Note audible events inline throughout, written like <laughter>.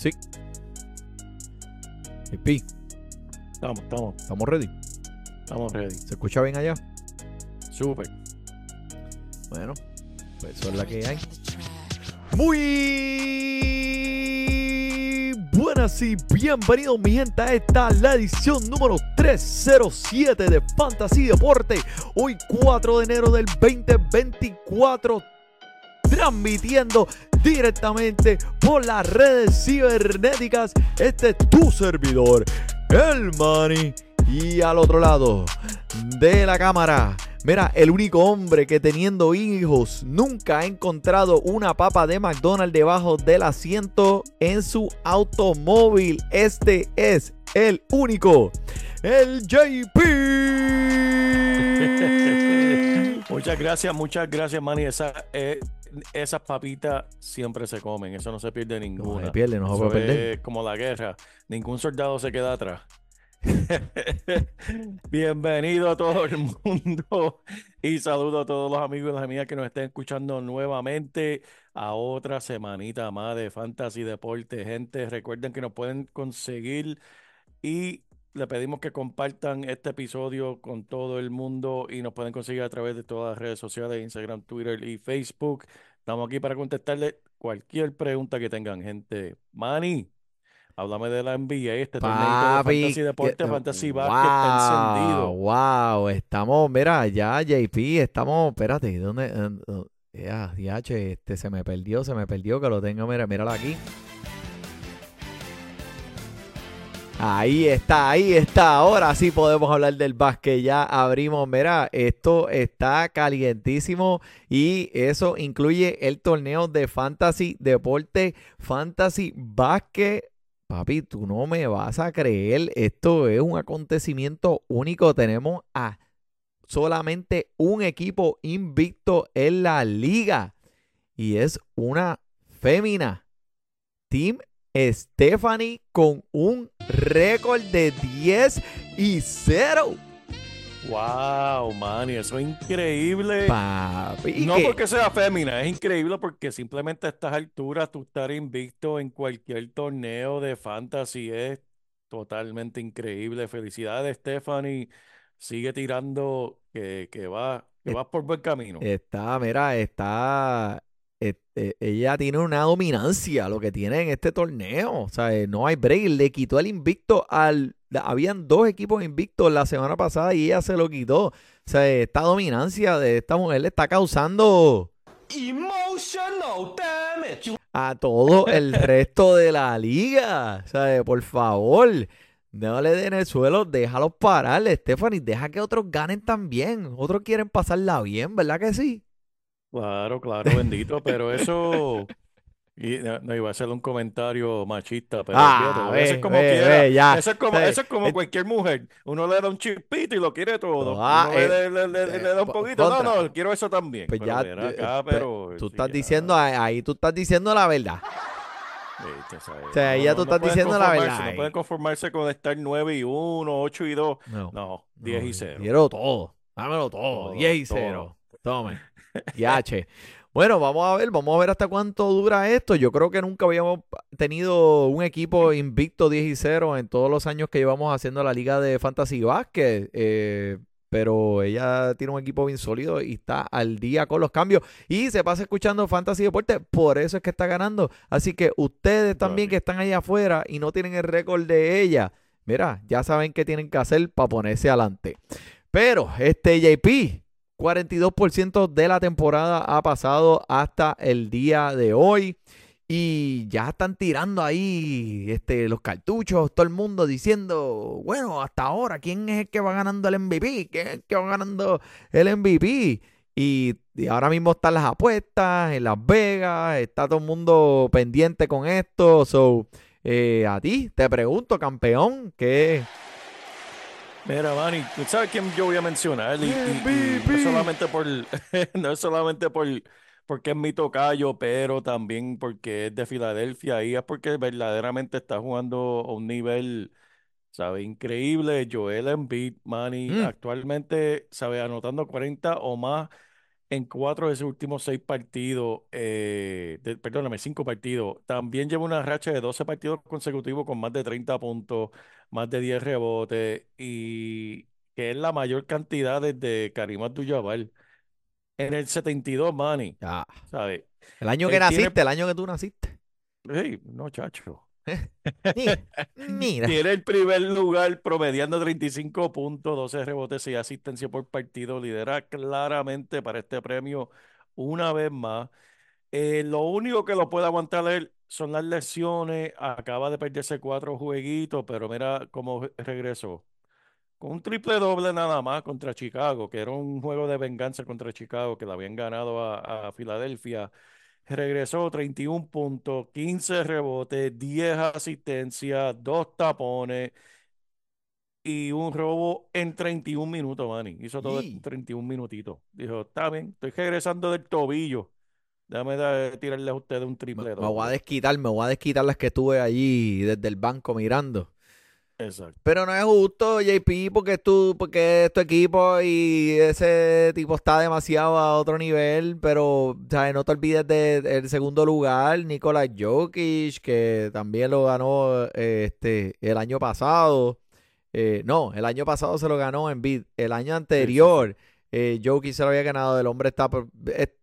Sí. JP, Estamos, estamos, ¿estamos ready? estamos ready. ¿Se escucha bien allá? Súper. Bueno, pues eso es la que hay. Muy buenas y bienvenidos mi gente a esta la edición número 307 de Fantasy Deporte. Hoy 4 de enero del 2024 transmitiendo directamente por las redes cibernéticas. Este es tu servidor, el Money. Y al otro lado de la cámara, mira, el único hombre que teniendo hijos nunca ha encontrado una papa de McDonald's debajo del asiento en su automóvil. Este es el único, el JP. <laughs> Muchas gracias, muchas gracias, Manny. Esa, eh, esas papitas siempre se comen, eso no se pierde ninguna. se pierde, no se puede perder. es como la guerra, ningún soldado se queda atrás. <laughs> Bienvenido a todo el mundo y saludo a todos los amigos y las amigas que nos estén escuchando nuevamente a otra semanita más de Fantasy Deporte. Gente, recuerden que nos pueden conseguir y le pedimos que compartan este episodio con todo el mundo y nos pueden conseguir a través de todas las redes sociales, Instagram, Twitter y Facebook. Estamos aquí para contestarle cualquier pregunta que tengan, gente. Manny, háblame de la NBA, este torneo de Fantasy Deporte, que- Fantasy está encendido. Wow, estamos, mira, ya JP, estamos, espérate, ¿dónde? Ya, ya, che, este se me perdió, se me perdió, que lo tengo, mira, míralo aquí. Ahí está, ahí está. Ahora sí podemos hablar del básquet. Ya abrimos. Mira, esto está calientísimo y eso incluye el torneo de Fantasy Deporte, Fantasy Básquet. Papi, tú no me vas a creer. Esto es un acontecimiento único. Tenemos a solamente un equipo invicto en la liga y es una fémina. Team Stephanie con un récord de 10 y 0. Wow, Manny, eso es increíble. Papi, No que- porque sea fémina, es increíble porque simplemente a estas alturas tú estar invicto en cualquier torneo de fantasy es totalmente increíble. Felicidades, Stephanie. Sigue tirando que, que va, que vas por buen camino. Está, mira, está. Eh, ella tiene una dominancia, lo que tiene en este torneo. O sea, eh, no hay break. Le quitó el invicto al. Habían dos equipos invictos la semana pasada y ella se lo quitó. O sea, esta dominancia de esta mujer le está causando Emotional damage. a todo el <laughs> resto de la liga. O sea, eh, por favor, no le den el suelo, déjalos parar, Stephanie. Deja que otros ganen también. Otros quieren pasarla bien, ¿verdad que sí? Claro, claro, bendito, <laughs> pero eso. Y no, no, iba a hacer un comentario machista, pero Ah, ve, eso es como ve, quiera. ve, ya. Eso es como, eso es como eh, cualquier mujer. Uno le da un chispito y lo quiere todo. Ah, Uno le, eh, le- le- le eh, da un po- poquito. No, contra. no, quiero eso también. Pues Pero ya, eh, acá, pe- pero. Tú sí, estás ya, diciendo, ahí tú estás diciendo la verdad. viste, ¿sabes? O sea, No, ya no- tú no estás diciendo la verdad No pueden conformarse con estar 9 y 1, 8 y 2. No, No, 10 y no, 0. Quiero todo. Dámelo todo. Todo, 10 y todo. 0. Tome. Yache. Bueno, vamos a ver, vamos a ver hasta cuánto dura esto. Yo creo que nunca habíamos tenido un equipo invicto 10 y 0 en todos los años que llevamos haciendo la liga de Fantasy Basket. Eh, pero ella tiene un equipo bien sólido y está al día con los cambios. Y se pasa escuchando Fantasy Deporte, por eso es que está ganando. Así que ustedes también que están allá afuera y no tienen el récord de ella, mira, ya saben qué tienen que hacer para ponerse adelante. Pero este JP, 42% de la temporada ha pasado hasta el día de hoy. Y ya están tirando ahí este, los cartuchos, todo el mundo diciendo, bueno, hasta ahora, ¿quién es el que va ganando el MVP? ¿Quién es el que va ganando el MVP? Y, y ahora mismo están las apuestas en Las Vegas, está todo el mundo pendiente con esto. So, eh, a ti te pregunto, campeón, ¿qué, Mira, Manny, ¿tú sabes quién yo voy a mencionar? Y, y- y MVP. no solamente por, <laughs> no es solamente por, porque es mi tocayo, pero también porque es de Filadelfia y es porque verdaderamente está jugando a un nivel, ¿sabe? Increíble. Joel Embiid, Manny, Mm. actualmente, ¿sabe? Anotando 40 o más en cuatro de sus últimos seis partidos, eh, de- perdóname, cinco partidos. También lleva una racha de 12 partidos consecutivos con más de 30 puntos, más de 10 rebotes y que es la mayor cantidad desde Karim Abdul-Jabbar. En el 72, Manny, Ya. ¿sabes? El año que Él tiene- naciste, el año que tú naciste. Hey, no, chacho. <laughs> Mira, mira. Tiene el primer lugar promediando 35 puntos, 12 rebotes y asistencia por partido. Lidera claramente para este premio una vez más. Eh, lo único que lo puede aguantar él son las lesiones. Acaba de perderse cuatro jueguitos, pero mira cómo re- regresó. Con un triple doble nada más contra Chicago, que era un juego de venganza contra Chicago, que le habían ganado a, a Filadelfia. Regresó 31 puntos, 15 rebotes, 10 asistencias, 2 tapones y un robo en 31 minutos, Manny. Hizo todo en 31 minutitos. Dijo, está bien, estoy regresando del tobillo. Déjame dar- tirarle a ustedes un triple me voy a desquitar, me voy a desquitar las que estuve allí desde el banco mirando. Exacto. Pero no es justo, JP, porque tu, porque es tu equipo y ese tipo está demasiado a otro nivel. Pero, ¿sabes? No te olvides de- del segundo lugar, Nikola Jokic, que también lo ganó eh, este, el año pasado. Eh, no, el año pasado se lo ganó en bid. El año anterior, eh, Jokic se lo había ganado. El hombre está.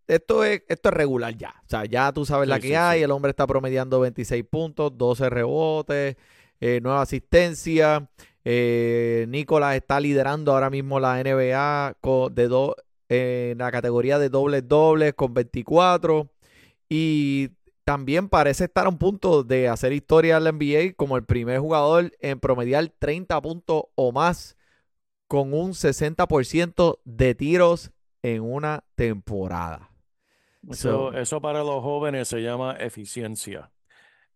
Esto es, esto es regular ya. O sea, ya tú sabes la que sí, hay. sí. El hombre está promediando 26 puntos, 12 rebotes, eh, nueva asistencia. Eh, Nicolás está liderando ahora mismo la NBA co- de do- en la categoría de dobles dobles con 24. Y también parece estar a un punto de hacer historia en la NBA como el primer jugador en promediar 30 puntos o más con un 60% de tiros en una temporada. Eso, So- eso para los jóvenes se llama eficiencia.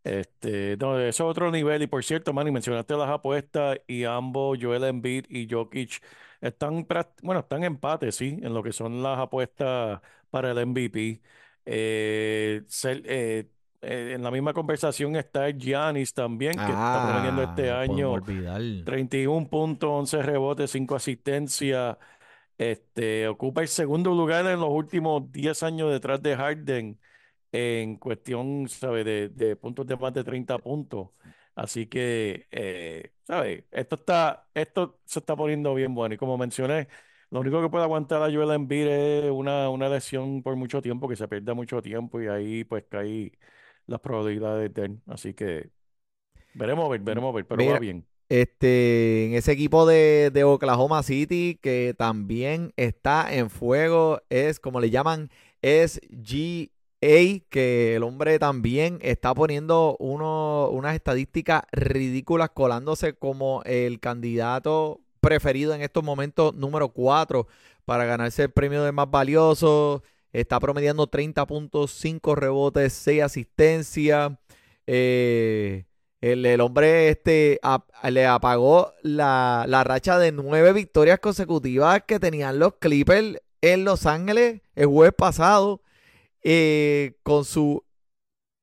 Este, no, eso es otro nivel. Y por cierto, Manny, mencionaste las apuestas y ambos, Joel Embiid y Jokic, están, bueno, están en empate, sí, en lo que son las apuestas para el MVP. Eh, eh, eh, en la misma conversación está Giannis también, que está este Ah, no podemos año olvidar. 31 puntos, 11 rebotes, 5 asistencias. Este, ocupa el segundo lugar en los últimos 10 años detrás de Harden en cuestión, ¿sabe? De, de puntos de más de 30 puntos. Así que, eh, ¿sabe? Esto está, esto se está poniendo bien bueno. Y como mencioné, lo único que puede aguantar a Joel Embiid es una, una lesión por mucho tiempo, que se pierda mucho tiempo y ahí pues cae las probabilidades de él. Así que veremos a ver, veremos a ver, pero Mira, va bien. Este, en ese equipo de, de Oklahoma City que también está en fuego, es como le llaman, es GA, que el hombre también está poniendo uno, unas estadísticas ridículas, colándose como el candidato preferido en estos momentos, número 4, para ganarse el premio de más valioso. Está promediando 30 puntos, 5 rebotes, 6 asistencias. Eh, el, el hombre este le apagó la, la racha de nueve victorias consecutivas que tenían los Clippers en Los Ángeles el jueves pasado eh, con su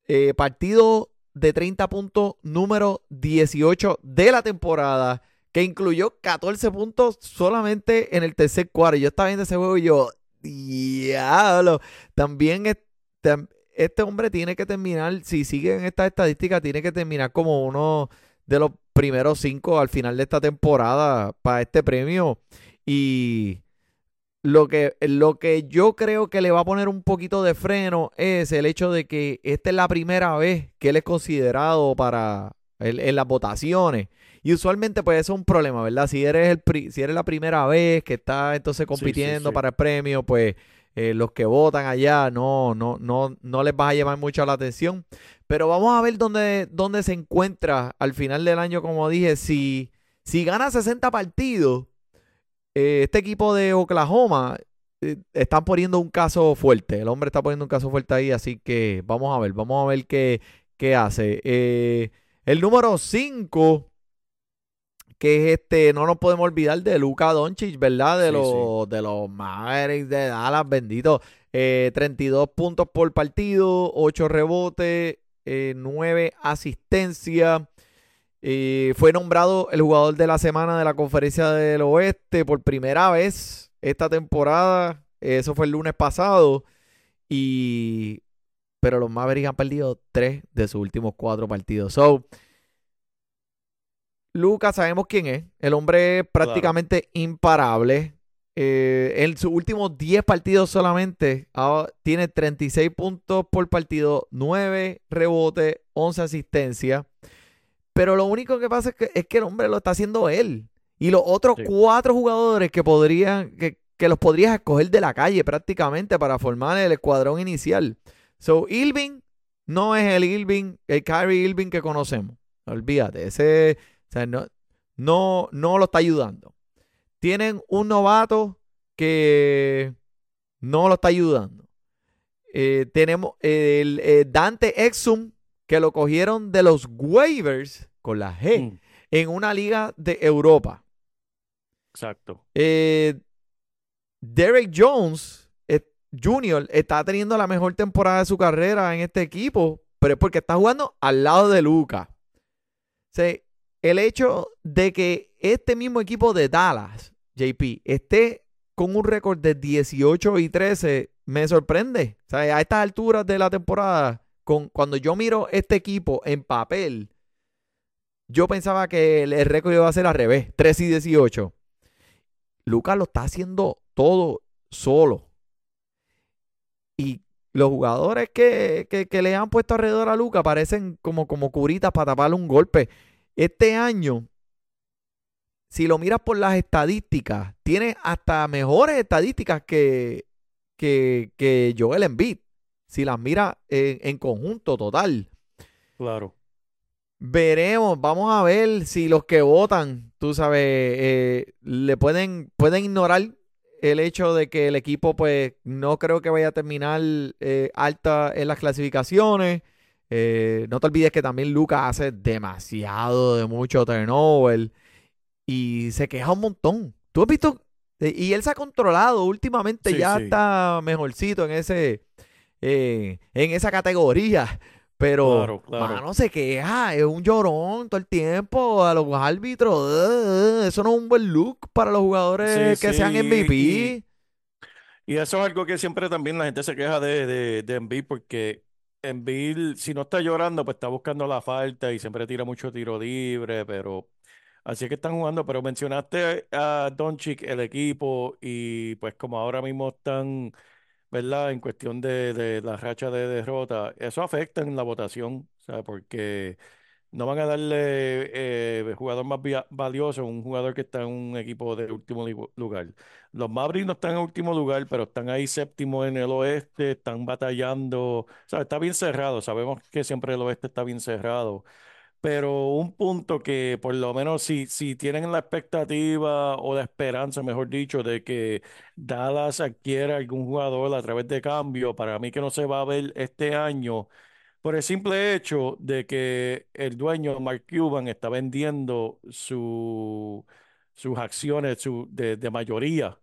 eh, partido de 30 puntos número 18 de la temporada que incluyó 14 puntos solamente en el tercer cuarto. Yo estaba viendo ese juego y yo, diablo, también es- tam- este hombre tiene que terminar, si sigue en estas estadísticas, tiene que terminar como uno de los primeros cinco al final de esta temporada para este premio. Y lo que, lo que yo creo que le va a poner un poquito de freno es el hecho de que esta es la primera vez que él es considerado para en, en las votaciones. Y usualmente pues eso es un problema, ¿verdad? Si eres, el pri- si eres la primera vez que estás entonces Sí, sí, compitiendo sí. para el premio, pues eh, los que votan allá no, no, no, no les vas a llamar mucho la atención. Pero vamos a ver dónde, dónde se encuentra al final del año, como dije, si, si gana 60 partidos, eh, este equipo de Oklahoma eh, están poniendo un caso fuerte. El hombre está poniendo un caso fuerte ahí, así que vamos a ver, vamos a ver qué, qué hace. Eh, el número 5, que es este, no nos podemos olvidar de Luka Doncic, ¿verdad? De, Sí, los, de los Mavericks de Dallas, bendito. Eh, 32 puntos por partido, 8 rebotes, eh, 9 asistencias. Eh, fue nombrado el jugador de la semana de la conferencia del oeste por primera vez esta temporada. Eso fue el lunes pasado. Y. Pero los Mavericks han perdido tres de sus últimos cuatro partidos. So. Lucas, sabemos quién es. El hombre es prácticamente imparable. Eh, en sus últimos 10 partidos solamente ah, tiene 36 puntos por partido, 9 rebotes, 11 asistencias. Pero lo único que pasa es que, es que el hombre lo está haciendo él. Y los otros Sí. cuatro jugadores que podrían, que, que los podrías escoger de la calle prácticamente para formar el escuadrón inicial. So, Irving no es el Irving, el Kyrie Irving que conocemos. Olvídate, ese o sea, no, no, no lo está ayudando. Tienen un novato que no lo está ayudando. Eh, tenemos el, eh, Dante Exum, que lo cogieron de los waivers con la G Mm, en una liga de Europa. exacto. Eh, Derek Jones eh, Jr. está teniendo la mejor temporada de su carrera en este equipo, pero es porque está jugando al lado de Luca. O sea, el hecho de que este mismo equipo de Dallas, JP, esté con un récord de 18 y 13, me sorprende. O sea, a estas alturas de la temporada, con, cuando yo miro este equipo en papel, yo pensaba que el, récord iba a ser al revés, 3 y 18. Lucas lo está haciendo todo solo. Y los jugadores que, que- que le han puesto alrededor a Lucas parecen como, como curitas para taparle un golpe. Este año, si lo miras por las estadísticas, tiene hasta mejores estadísticas que, que, que Joel Embiid. Si las miras en, en conjunto total. Claro. Veremos, vamos a ver si los que votan, tú sabes, eh, le pueden, pueden ignorar el hecho de que el equipo, pues, no creo que vaya a terminar eh, alta en las clasificaciones. Eh, no te olvides que también Lucas hace demasiado de mucho turnover y se queja un montón. ¿Tú has visto? Eh, Y él se ha controlado últimamente, Sí, ya sí. está mejorcito en ese, eh, en esa categoría. <laughs> Pero, Claro, claro. mano, se queja, es un llorón todo el tiempo a los árbitros. eso no es un buen look para los jugadores Sí, que sean MVP. y- Y eso es algo que siempre también la gente se queja de, de, de Embiid porque Embiid, si no está llorando, pues está buscando la falta y siempre tira mucho tiro libre, pero así es que están jugando. Pero mencionaste a Doncic, el equipo, y pues como ahora mismo están, ¿verdad? En cuestión de, de la racha de derrota, eso afecta en la votación, o sea, porque no van a darle eh, jugador más valioso a un jugador que está en un equipo de último lugar. Los Mavericks no están en último lugar, pero están ahí séptimo en el oeste, están batallando. O sea, está bien cerrado. Sabemos que siempre el oeste está bien cerrado. Pero un punto que por lo menos si, si tienen la expectativa o la esperanza, mejor dicho, de que Dallas adquiera algún jugador a través de cambio, para mí que no se va a ver este año, por el simple hecho de que el dueño, Mark Cuban, está vendiendo su, sus acciones su- de, de mayoría.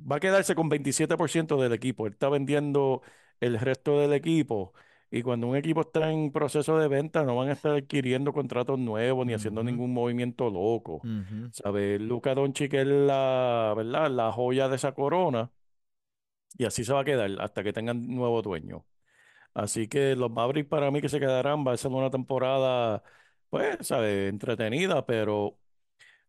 Va a quedarse con 27% del equipo. Él está vendiendo el resto del equipo. Y cuando un equipo está en proceso de venta, no van a estar adquiriendo contratos nuevos ni haciendo ningún movimiento loco. Ujú. ¿Sabes? Luka Doncic es la, ¿verdad? La joya de esa corona. Y así se va a quedar hasta que tengan nuevo dueño. Así que los Mavericks para mí que se quedarán va a ser una temporada, pues, ¿sabes? Entretenida, pero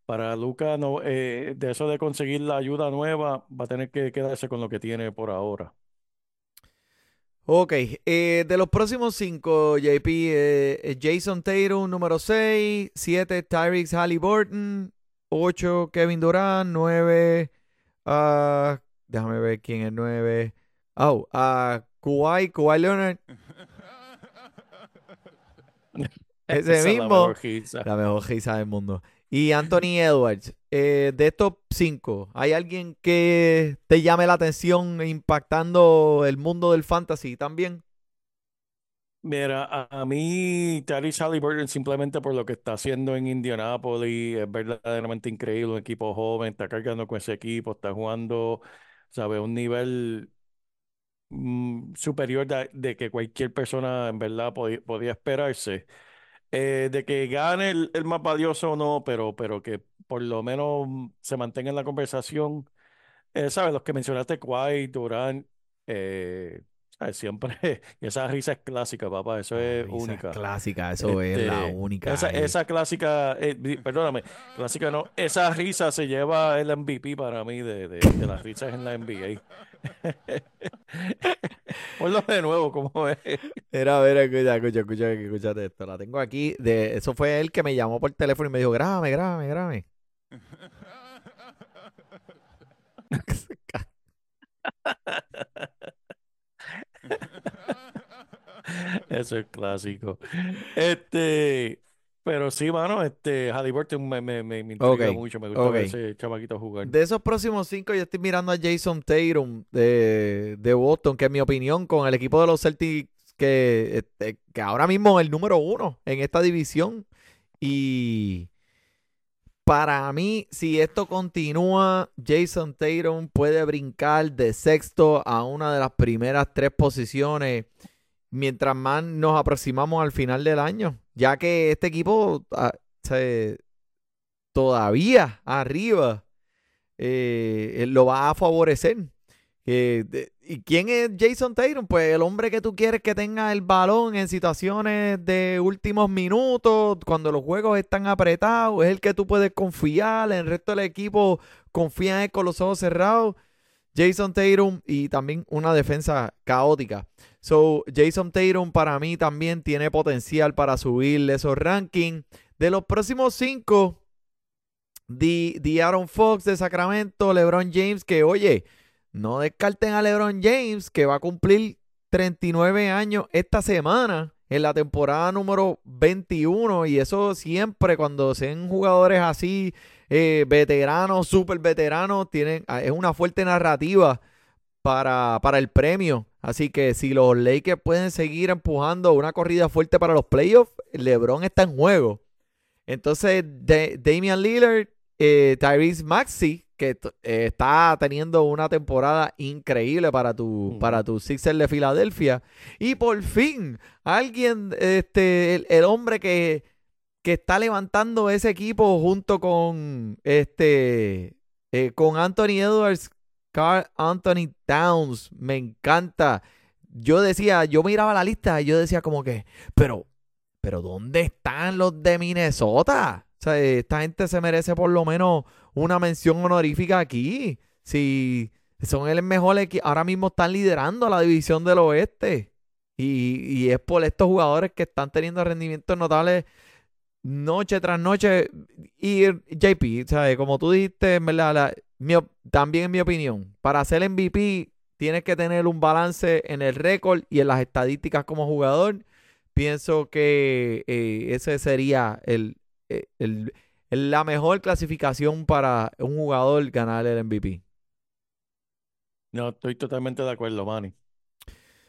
para Luka no, eh, de eso de conseguir la ayuda nueva, va a tener que quedarse con lo que tiene por ahora. Ok, eh, de los próximos cinco, JP, eh, Jason Tatum, número 6, 7, Tyrese Halliburton, 8, Kevin Durant, 9, ah, déjame ver quién es 9, oh, ah, Kawhi, Kawhi Leonard, <laughs> Ese la mismo. mejor la mejor risa del mundo, y Anthony Edwards. Eh, de estos cinco, ¿hay alguien que te llame la atención impactando el mundo del fantasy también? Mira, a, a mí Tyrese Halliburton simplemente por lo que está haciendo en Indianapolis es verdaderamente increíble, un equipo joven, está cargando con ese equipo, está jugando, ¿sabes? Un nivel mm, superior de, de que cualquier persona en verdad podía, podía esperarse. Eh, de que gane el, el más valioso o no, pero, pero que por lo menos mm, se mantenga en la conversación. eh, ¿sabes? Los que mencionaste, Kawhi, Durant, eh. Siempre, y <laughs> esa risa es clásica, papá, eso es Risa única. Clásica, eso es la Este, única. esa, eh. esa clásica, eh, perdóname, clásica no, esa risa se lleva el MVP para mí de, de, de las risas en la NBA. Ponlo de nuevo, como es. Mira, mira, escucha, escucha, escucha, escúchate esto. La tengo aquí. De, eso fue él que me llamó por teléfono y me dijo, grábame, grábame, grábame. <laughs> Eso es clásico. Este, pero sí, mano, este, Halliburton me, me, me, me intriga mucho, me gusta ver ese chamaquito jugar. De esos próximos cinco, yo estoy mirando a Jason Tatum de, de Boston, que en mi opinión, con el equipo de los Celtics, que, este, que ahora mismo es el número uno en esta división. Y para mí, si esto continúa, Jason Tatum puede brincar de sexto a una de las primeras tres posiciones mientras más nos aproximamos al final del año, ya que este equipo ah, se- todavía arriba eh, lo va a favorecer. ¿Y quién es Jason Tatum? Pues el hombre que tú quieres que tenga el balón en situaciones de últimos minutos, cuando los juegos están apretados, es el que tú puedes confiar, el resto del equipo confía en él con los ojos cerrados. Jason Tatum y también una defensa caótica. So, Jason Tatum para mí también tiene potencial para subir esos rankings. De los próximos cinco, the Aaron Fox de Sacramento, LeBron James, que oye, no descarten a LeBron James, que va a cumplir 39 años esta semana en la temporada número 21. Y eso siempre, cuando sean jugadores así, eh, veteranos, súper veteranos, tienen, ah, es una fuerte narrativa para, para el premio. Así que si los Lakers pueden seguir empujando una corrida fuerte para los playoffs, LeBron está en juego. Entonces, Da- Damian Lillard, eh, Tyrese Maxey, que eh, está teniendo una temporada increíble para tu, Ujú. para tu Sixers de Filadelfia. Y por fin, alguien, este, el, el hombre que, que está levantando ese equipo junto con este eh, con Anthony Edwards, Carl Anthony Towns. Me encanta. Yo decía, yo miraba la lista y yo decía como que, pero, pero ¿dónde están los de Minnesota? O sea, esta gente se merece por lo menos una mención honorífica aquí. Si son el mejor equipo, ahora mismo están liderando la división del oeste. Y, y es por estos jugadores que están teniendo rendimientos notables noche tras noche. Y JP, ¿sabes? como tú dijiste, en verdad, la- mi también en mi opinión, para ser MVP tienes que tener un balance en el récord y en las estadísticas como jugador. Pienso que eh, ese sería el, el- el- la mejor clasificación para un jugador ganar el MVP. No, estoy totalmente de acuerdo, Manny.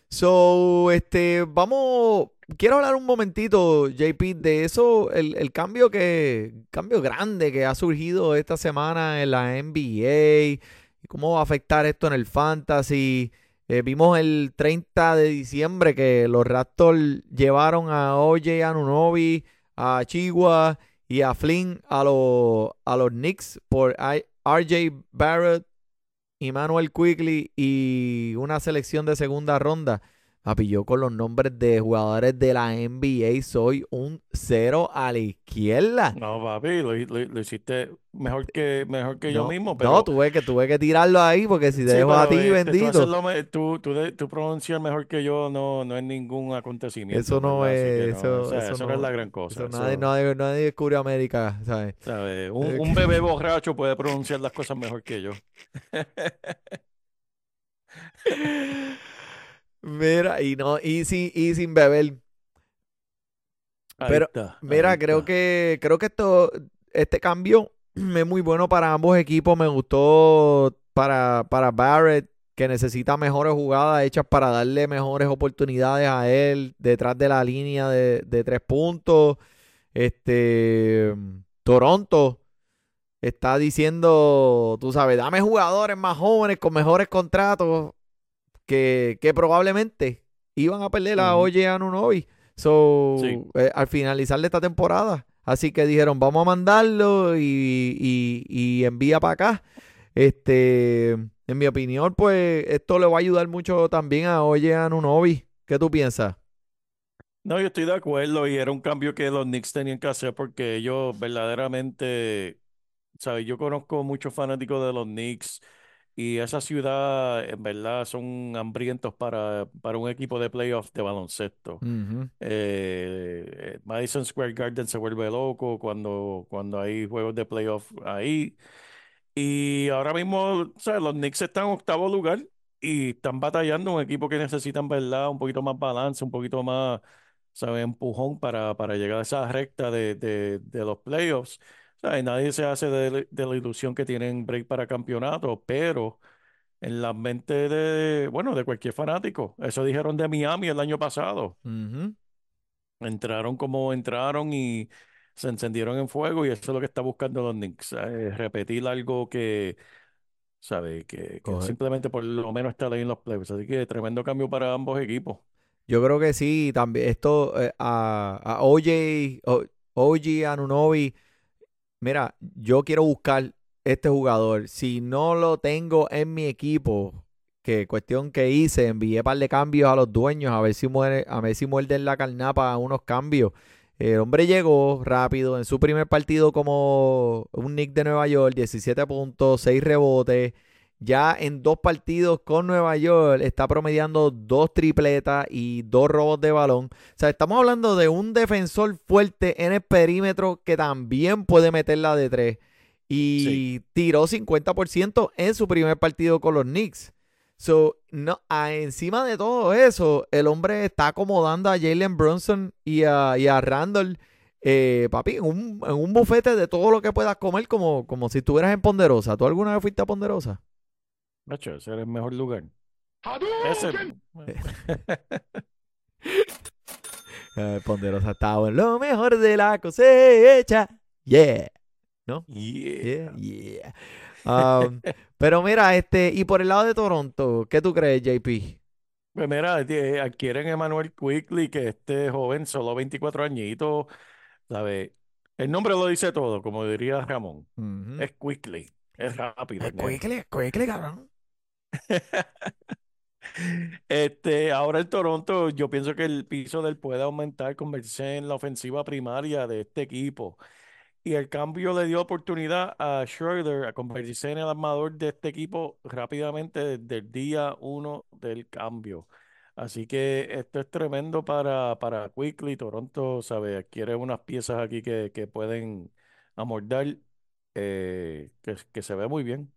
So, este, vamos, quiero hablar un momentito, JP, de eso, el, cambio que, cambio grande que ha surgido esta semana en la NBA, cómo va a afectar esto en el fantasy. Eh, vimos el 30 de diciembre que los Raptors llevaron a OJ Anunoby, a Chihuahua y a Flynn a, los a los Knicks por RJ Barrett Emmanuel Quickly y una selección de segunda ronda. Papi, yo con los nombres de jugadores de la NBA soy un cero a la izquierda. No, papi, lo, lo- lo hiciste mejor que, mejor que yo mismo, no, tuve que, tuve que tirarlo ahí porque si te Sí, dejo a ti, este, tú bendito. lo me- tú, tú, tú pronunciar mejor que yo no, no es ningún acontecimiento, Eso no es- no, eso- o sea, eso eso no es la gran cosa. Eso nadie, nadie, nadie descubrió América, ¿sabes? Eh, <laughs> un bebé borracho puede pronunciar las cosas mejor que yo. <laughs> Mira, y no, y, sin- y sin beber. Ahí Pero, está, Mira, creo está. que, creo que esto, este cambio <clears throat> es muy bueno para ambos equipos. Me gustó para, para Barrett, que necesita mejores jugadas hechas para darle mejores oportunidades a él detrás de la línea de, de tres puntos. Este Toronto está diciendo, tú sabes, dame jugadores más jóvenes con mejores contratos que, que probablemente iban a perder a. Oye Anunobi. So, Sí. eh, al finalizar de esta temporada. Así que dijeron, vamos a mandarlo y, y- y envía para acá. Este, en mi opinión, pues esto le va a ayudar mucho también a Oye Anunobi. ¿Qué tú piensas? No, yo estoy de acuerdo y era un cambio que los Knicks tenían que hacer porque ellos verdaderamente, ¿sabes? Yo conozco muchos fanáticos de los Knicks y esa ciudad en verdad son hambrientos para, para un equipo de playoff de baloncesto. Eh, Madison Square Garden se vuelve loco cuando, cuando hay juegos de playoff ahí. Y ahora mismo. Los Knicks están en octavo lugar y están batallando un equipo que necesitan, ¿verdad? Un poquito más balance, un poquito más, ¿sabes? Empujón para, para llegar a esa recta de, de, de los playoffs. ¿Sabes? Nadie se hace de, de la ilusión que tienen break para campeonato, pero en la mente de, bueno, de cualquier fanático. Eso dijeron de Miami el año pasado. Entraron como entraron y se encendieron en fuego y eso es lo que está buscando los Knicks. eh, repetir algo que, ¿sabe? Que, simplemente por lo menos está ahí en los playoffs. Así que tremendo cambio para ambos equipos. Yo creo que sí, también esto eh, a, a OJ, o- OG Anunobi, mira, yo quiero buscar este jugador. Si no lo tengo en mi equipo, que cuestión que hice, envié par de cambios a los dueños a ver si muere, a ver si muerden la carnapa unos cambios. El hombre llegó rápido en su primer partido como un Nick de Nueva York, 17 puntos, 6 rebotes. Ya en dos partidos con Nueva York está promediando dos tripletas y dos robos de balón. O sea, estamos hablando de un defensor fuerte en el perímetro que también puede meterla de tres. Y Sí. tiró 50% en su primer partido con los Knicks. So, no, a- encima de todo eso, el hombre está acomodando a Jalen Brunson y a, y a Randall, eh, papi, en un, en un bufete de todo lo que puedas comer, como, como si estuvieras en Ponderosa. ¿Tú alguna vez fuiste a Ponderosa? Nacho, ese era el mejor lugar. Ese, <laughs> Eh, Ponderosa estaba en lo mejor de la cosecha. Yeah. ¿No? yeah. Yeah, yeah. Um, <laughs> pero mira, este, y por el lado de Toronto, ¿qué tú crees, JP? Pues mira, eh, adquieren a Emmanuel Quickly, que este joven, solo 24 añitos, ¿sabe? El nombre lo dice todo, como diría Ramón. Ujú. Es Quickly, es rápido. El nene. cuéquele, cuéquele, cabrón. <laughs> Este, ahora el Toronto, yo pienso que el piso del puede aumentar, convertirse en la ofensiva primaria de este equipo. Y el cambio le dio oportunidad a Schroeder a convertirse en el armador de este equipo rápidamente desde el día uno del cambio. Así que esto es tremendo para, para Quickly. Toronto, ¿sabe? Adquiere unas piezas aquí que, que pueden amordar, eh, que, que se ve muy bien.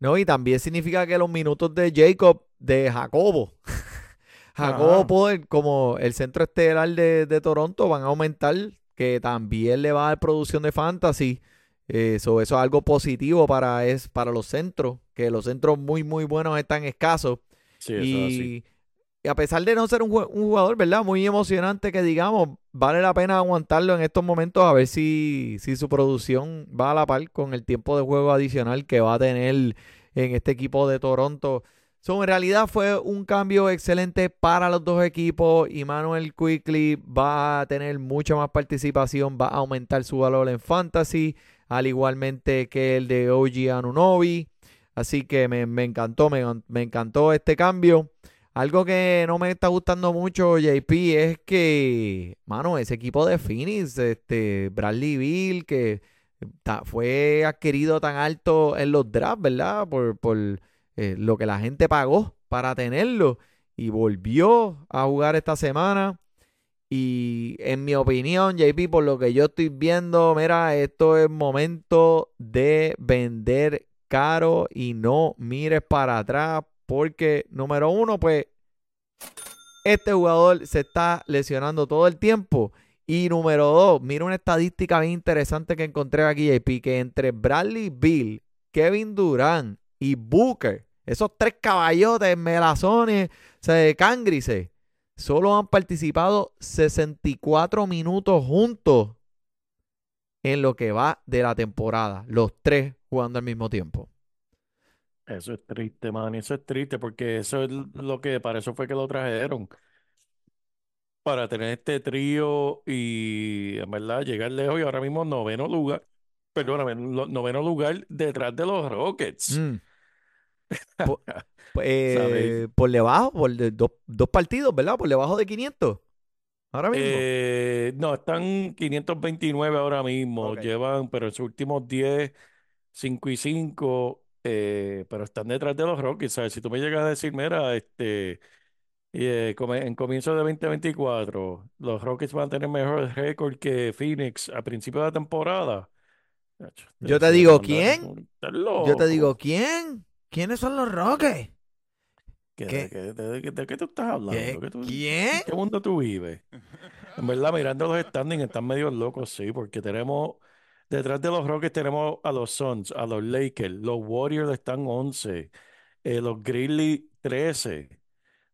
No, y también significa que los minutos de Jacob, de Jacobo, <laughs> Jacobo como el centro estelar de, de Toronto, van a aumentar, que también le va a dar producción de fantasy. Eh, so, eso es algo positivo para, es, para los centros, que los centros muy, muy buenos están escasos. Sí, eso es así. Y, a pesar de no ser un, jugador, ¿verdad? Muy emocionante que digamos, vale la pena aguantarlo en estos momentos a ver si, si su producción va a la par con el tiempo de juego adicional que va a tener en este equipo de Toronto. So, en realidad fue un cambio excelente para los dos equipos y Manuel Quickly va a tener mucha más participación, va a aumentar su valor en fantasy, al igualmente que el de OG Anunobi. Así que me, me encantó, me encantó este cambio. Algo que no me está gustando mucho, JP, es que, mano, ese equipo de Phoenix, este, Bradley Bill, que fue adquirido tan alto en los drafts, ¿verdad? Por, por eh, lo que la gente pagó para tenerlo. Y volvió a jugar esta semana. Y en mi opinión, JP, por lo que yo estoy viendo, mira, esto es momento de vender caro y no mires para atrás. Porque, número uno, pues, este jugador se está lesionando todo el tiempo. Y número dos, mira una estadística bien interesante que encontré aquí, JP, que entre Bradley Bill, Kevin Durant y Booker, esos tres caballotes, melazones, se cangrices, solo han participado 64 minutos juntos en lo que va de la temporada. Los tres jugando al mismo tiempo. Eso es triste, man. Eso es triste porque eso es lo que, para eso fue que lo trajeron. Para tener este trío y en verdad llegar lejos y ahora mismo noveno lugar. perdóname, lo- noveno lugar detrás de los Rockets. Mm. Po- <laughs> eh, por debajo, por de- dos, dos partidos, ¿verdad? Por debajo de 500. Ahora mismo. Eh, no, están 529 ahora mismo. Ok. Llevan, pero en sus últimos 10, 5 y 5, eh, pero están detrás de los Rockets. ¿sabes? Si tú me llegas a decir, mira, este, eh, en comienzo de 2024, los Rockets van a tener mejor récord que Phoenix a principio de la temporada. Yo te digo, ¿quién? Yo te digo, ¿quién? ¿Quiénes son los ¿qué? de, qué- de- de- de qué tú estás hablando? ¿Qué? ¿Qué tú- ¿Quién? ¿En qué mundo tú vives? En verdad, mirando los standings, están medio locos, sí, porque tenemos, detrás de los Rockets tenemos a los Suns, a los Lakers, los Warriors están 11, eh, los Grizzlies 13,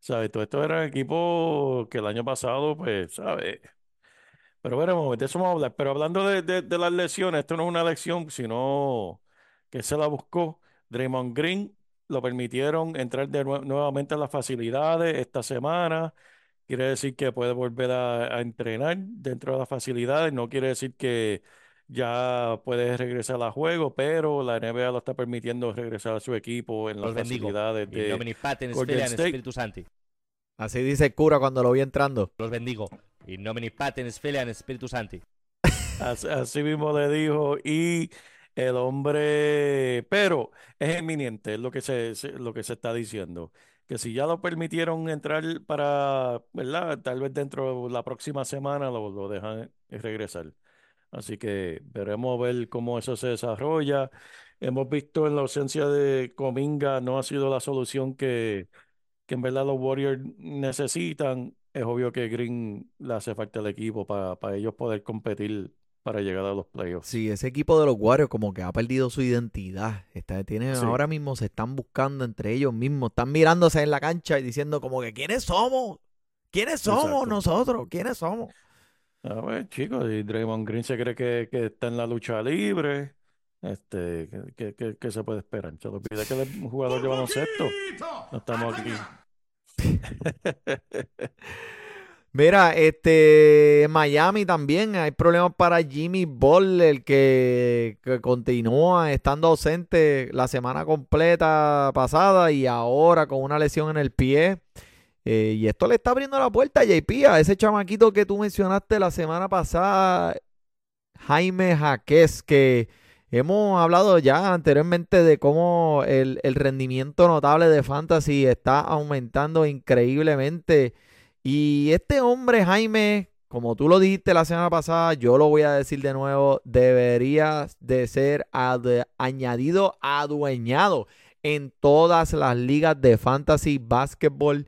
¿sabes? Todos estos eran equipos que el año pasado, pues, ¿sabes? Pero veremos, de eso vamos a hablar. Pero hablando de, de- las lesiones, esto no es una lesión, sino que se la buscó. Draymond Green lo permitieron entrar de nue- nuevamente a las facilidades esta semana. Quiere decir que puede volver a, a entrenar dentro de las facilidades. No quiere decir que ya puede regresar a juego, pero la NBA lo está permitiendo regresar a su equipo en las Los facilidades de Sancti. Así dice el cura cuando lo vi entrando. Los bendigo. In nomine Patens Filiae Spiritus Sancti. Así, así mismo le dijo y el hombre, pero es eminente, es lo que se, se- lo que se está diciendo, que si ya lo permitieron entrar para, ¿verdad? Tal vez dentro de la próxima semana lo, lo dejan regresar. Así que veremos ver cómo eso se desarrolla. Hemos visto en la ausencia de Cominga no ha sido la solución que, que en verdad los Warriors necesitan. Es obvio que Green le hace falta al equipo para, para ellos poder competir para llegar a los playoffs. Sí, ese equipo de los Warriors como que ha perdido su identidad. Está, tienen, Sí. Ahora mismo se están buscando entre ellos mismos. Están mirándose en la cancha y diciendo como que ¿quiénes somos? ¿Quiénes somos Exacto. nosotros? ¿Quiénes somos? A ver, chicos, y Draymond Green se cree que, que está en la lucha libre. Este, ¿qué, qué- qué- se puede esperar? Se le olvida que él es un jugador de baloncesto. No estamos aquí. <laughs> Mira, este, en Miami también hay problemas para Jimmy Butler que, que continúa estando ausente la semana completa pasada y ahora con una lesión en el pie. Eh, y esto le está abriendo la puerta a JP, a ese chamaquito que tú mencionaste la semana pasada, Jaime Jaquez, que hemos hablado ya anteriormente de cómo el, el rendimiento notable de Fantasy está aumentando increíblemente. Y este hombre, Jaime, como tú lo dijiste la semana pasada, yo lo voy a decir de nuevo, debería de ser añadido, adueñado en todas las ligas de fantasy básquetbol,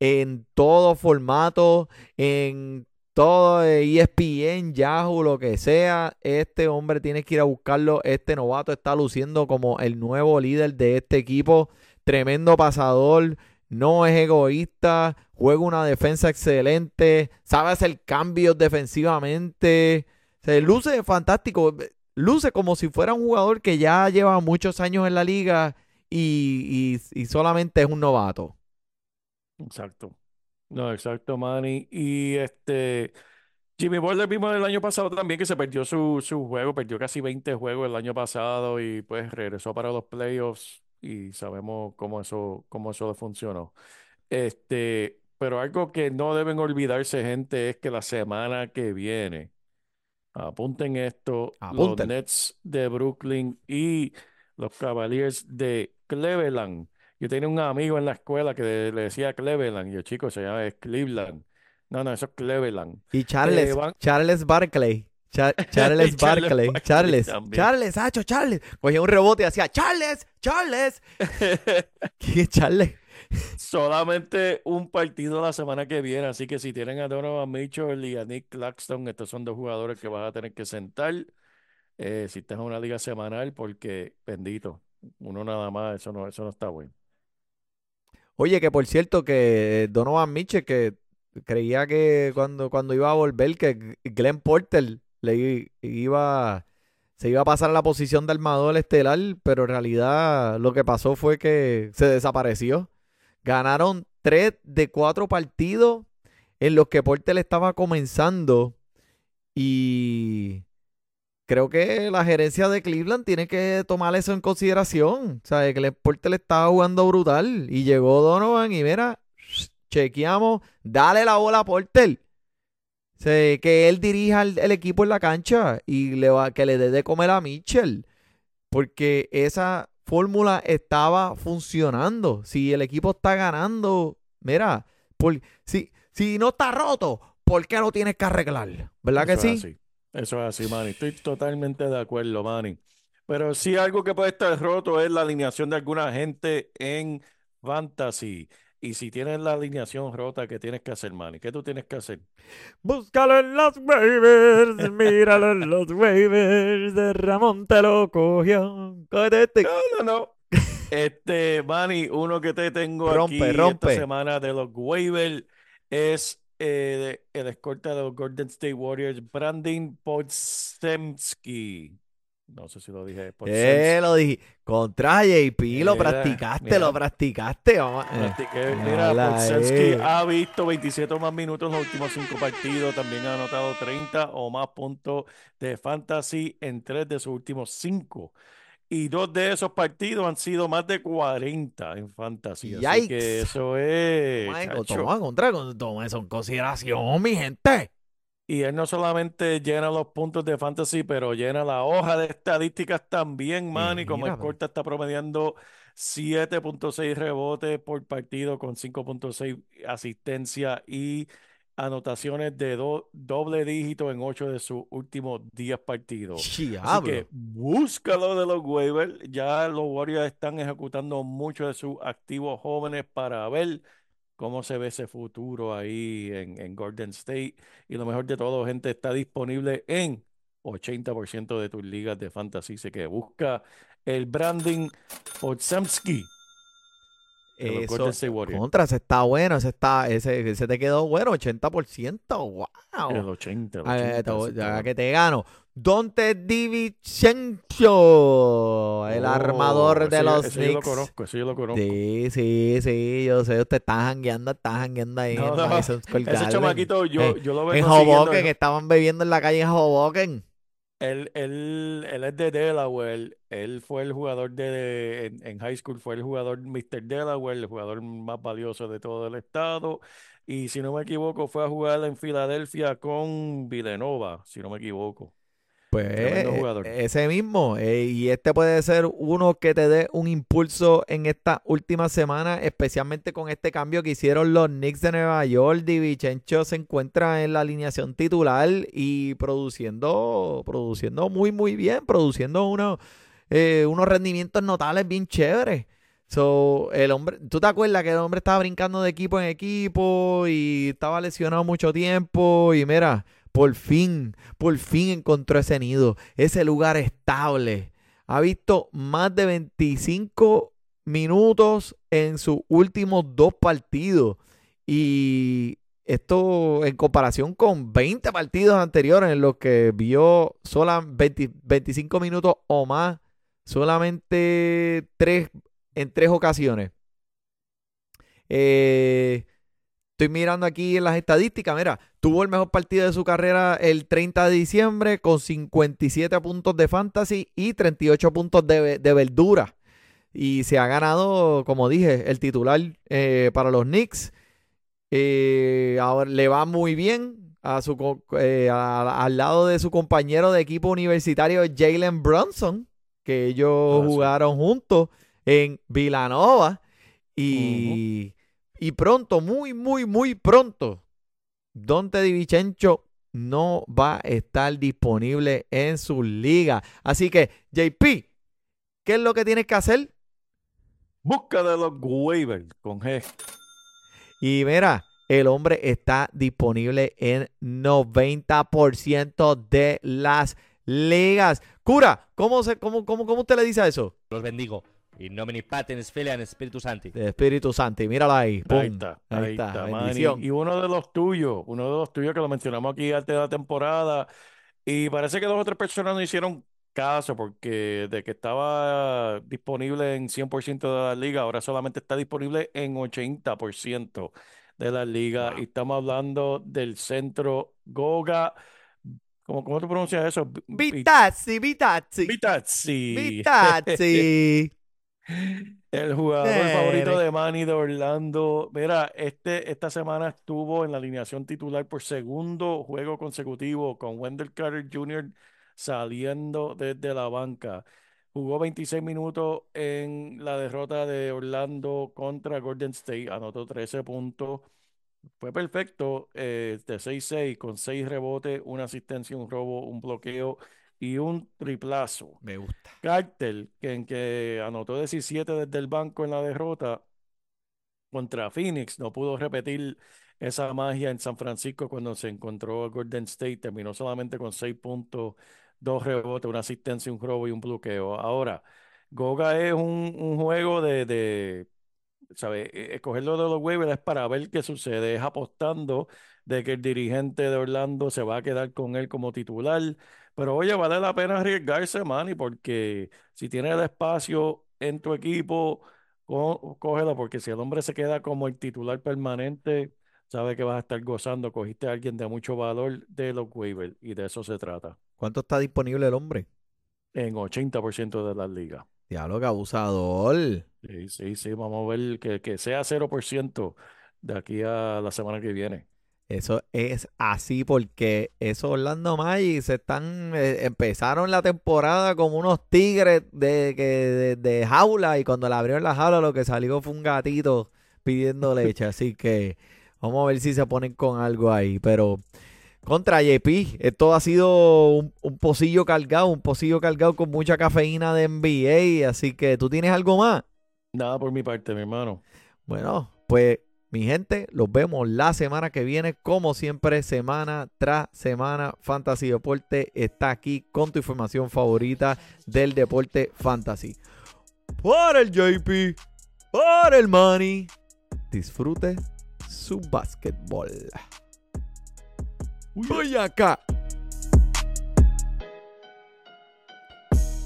en todo formato, en todo E ESPN, Yahoo, lo que sea. Este hombre tiene que ir a buscarlo. Este novato está luciendo como el nuevo líder de este equipo. Tremendo pasador, no es egoísta, juega una defensa excelente, sabe hacer cambios defensivamente. Se luce fantástico. Luce como si fuera un jugador que ya lleva muchos años en la liga y- y solamente es un novato. Exacto. No, exacto, Manny. Y este, Jimmy Butler vimos el año pasado también que se perdió su, su juego, perdió casi 20 juegos el año pasado y pues regresó para los playoffs y sabemos cómo eso, cómo eso le funcionó. Este, pero algo que no deben olvidarse, gente, es que la semana que viene, apunten esto, los Apunten. Nets de Brooklyn y los Cavaliers de Cleveland. Yo tenía un amigo en la escuela que le decía Cleveland, y yo, chico, se llama es Cleveland. No, no, eso es Cleveland. Y Charles, Eh, van- Charles Barkley. Cha- <laughs> Charles Charles. Barkley Charles. también. Charles, Hacho, Charles. Cogía un rebote y hacía Charles, Charles. <laughs> <laughs> ¿Quién es Charles? Solamente un partido la semana que viene, así que si tienen a Donovan Mitchell y a Nick Claxton, estos son dos jugadores que vas a tener que sentar eh, si estás en una liga semanal, porque bendito, uno nada más, eso no, eso no está bueno. Oye, que por cierto, que Donovan Mitchell, que creía que cuando, cuando iba a volver, que Glenn Porter le iba, se iba a pasar a la posición de armador estelar, pero en realidad lo que pasó fue que se desapareció. Ganaron tres de cuatro partidos en los que Porter estaba comenzando y creo que la gerencia de Cleveland tiene que tomar eso en consideración. O sea, que el Porter le estaba jugando brutal y llegó Donovan y mira, chequeamos, dale la bola a Porter. O sea, que él dirija el, el equipo en la cancha y le va, que le dé de comer a Mitchell. Porque esa fórmula estaba funcionando. Si el equipo está ganando, mira, por, si, si no está roto, ¿por qué lo tienes que arreglar? ¿Verdad que Eso es sí? Eso es así, Manny. Estoy totalmente de acuerdo, Manny. Pero sí algo que puede estar roto es la alineación de alguna gente en Fantasy. Y si tienes la alineación rota, ¿qué tienes que hacer, Manny? ¿Qué tú tienes que hacer? Búscalo en los waivers, míralo en los waivers, de Ramón te lo cogió. Cógete este. No, no, no. Este, Manny, uno que te tengo Rompe, aquí rompe. esta semana de los waivers es eh, el escolta de los Golden State Warriors, Brandon Podziemski. No sé si lo dije. Eh, lo dije. Contra JP, lo Mira, practicaste, mira. lo practicaste. Eh. Practiqué. Mira, Hola, Podziemski eh. ha visto 27 o más minutos en los últimos cinco partidos. También ha anotado 30 o más puntos de fantasy en tres de sus últimos cinco. Y dos de esos partidos han sido más de 40 en fantasy. Así que Yikes. eso es. Chacho. toma contra, con- toma eso en consideración, mi gente. Y él no solamente llena los puntos de fantasy, pero llena la hoja de estadísticas también, man. Y como Mira, escolta está promediando 7.6 rebotes por partido con 5.6 asistencia y anotaciones de do- doble dígito en 8 de sus últimos 10 partidos. Así Diablo. que búscalo de los waivers. Ya los Warriors están ejecutando muchos de sus activos jóvenes para ver cómo se ve ese futuro ahí en, en Golden State. Y lo mejor de todo, gente, está disponible en 80% de tus ligas de fantasy. Así que busca el branding los Eso, contra, ese está bueno, ese está, ese, ese te quedó bueno, 80%. Wow. El 80, el A ver, 80, te voy- así ya que- te gano. Dante DiVincenzo, el Oh, armador de los ese yo lo Knicks. conozco, ese yo lo conozco. Sí, sí, sí, yo sé, usted está jangueando, está jangueando ahí No, en no, Madison Square Ese chamaquito, yo, Eh, yo lo en vengo siguiendo. Hoboken, estaban bebiendo en la calle en Hoboken. Él, él, él es de Delaware. Él fue el jugador de, en, en high school, fue el jugador Mr. Delaware, el jugador más valioso de todo el estado. Y si no me equivoco, fue a jugar en Filadelfia con Villanova, si no me equivoco. Pues eh, ese mismo, eh, y este puede ser uno que te dé un impulso en esta última semana, especialmente con este cambio que hicieron los Knicks de Nueva York. Divichencho se encuentra en la alineación titular y produciendo, produciendo muy, muy bien, produciendo unos, eh, unos rendimientos notables bien chéveres. So, el hombre, ¿tú te acuerdas que el hombre estaba brincando de equipo en equipo y estaba lesionado mucho tiempo? Y mira, por fin, por fin encontró ese nido, ese lugar estable. Ha visto más de 25 minutos en sus últimos dos partidos. Y esto en comparación con 20 partidos anteriores en los que vio 20 25 minutos o más, solamente tres, en tres ocasiones. Eh, Estoy mirando aquí en las estadísticas. Mira, tuvo el mejor partido de su carrera el 30 de diciembre con 57 puntos de fantasy y 38 puntos de, de verdura. Y se ha ganado, como dije, el titular eh, para los Knicks. Eh, ahora le va muy bien a su, eh, a- al lado de su compañero de equipo universitario Jalen Brunson, que ellos Ah, sí. jugaron juntos en Villanova. Y, y pronto, muy, muy, muy pronto, Dante Di no va a estar disponible en su liga. Así que, JP, ¿qué es lo que tienes que hacer? Busca de los waivers con G. Y mira, el hombre está disponible en 90% de las ligas. Cura, ¿cómo, se, cómo, cómo, ¿cómo usted le dice a eso? Los bendigo. In nomine Patens, Filian, Spiritus Santi. De Espíritu Santo, y míralo ahí. Ahí ¡pum! está, ahí está, man. Y, bendición. y uno de los tuyos, uno de los tuyos que lo mencionamos aquí antes de la temporada, y parece que dos o tres personas no hicieron caso porque de que estaba disponible en 100% de la liga, ahora solamente está disponible en 80% de la liga. Y estamos hablando del centro Goga ¿Cómo, cómo tú pronuncias eso? Vitazzi, Vitazzi. Vitazzi. Vitazzi. <laughs> El jugador favorito de Manny de Orlando. Mira, este, esta semana estuvo en la alineación titular por segundo juego consecutivo con Wendell Carter Jr. saliendo desde la banca. Jugó 26 minutos en la derrota de Orlando contra Golden State. Anotó 13 puntos. Fue perfecto eh, de 6-6 con 6 rebotes, una asistencia, un robo, un bloqueo y un triplazo. Me gusta. Carter, que, en que anotó 17 desde el banco en la derrota contra Phoenix, no pudo repetir esa magia en San Francisco cuando se encontró a Golden State, terminó solamente con 6 puntos, 2 rebotes, una asistencia, un robo y un bloqueo. Ahora, Goga es un, un juego de, de ¿sabes? E- Escogerlo de los waivers es para ver qué sucede, es apostando de que el dirigente de Orlando se va a quedar con él como titular. Pero oye, vale la pena arriesgarse, Manny, porque si tienes el espacio en tu equipo, có- cógelo, porque si el hombre se queda como el titular permanente, sabe que vas a estar gozando. Cogiste a alguien de mucho valor de los waivers y de eso se trata ¿Cuánto está disponible el hombre? en 80% de las ligas. Diablo, que abusador. Sí, sí, sí, vamos a ver que, que sea 0% de aquí a la semana que viene. Eso es así porque esos Orlando Magic se están eh, empezaron la temporada como unos tigres de, que, de, de jaula y cuando le abrieron la jaula lo que salió fue un gatito pidiendo <laughs> leche, así que vamos a ver si se ponen con algo ahí, pero contra JP, esto ha sido un, un pocillo cargado, un pocillo cargado con mucha cafeína de NBA, así que tú tienes algo más. Nada por mi parte, mi hermano. Bueno, pues mi gente, los vemos la semana que viene, como siempre, semana tras semana. Fantasy Deporte está aquí con tu información favorita del deporte fantasy. Por el JP, por el Money, disfrute su básquetbol. Voy acá.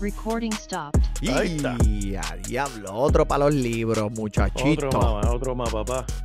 Recording stopped. Y a diablo, otro para los libros, muchachito. Otro más, otro más, papá.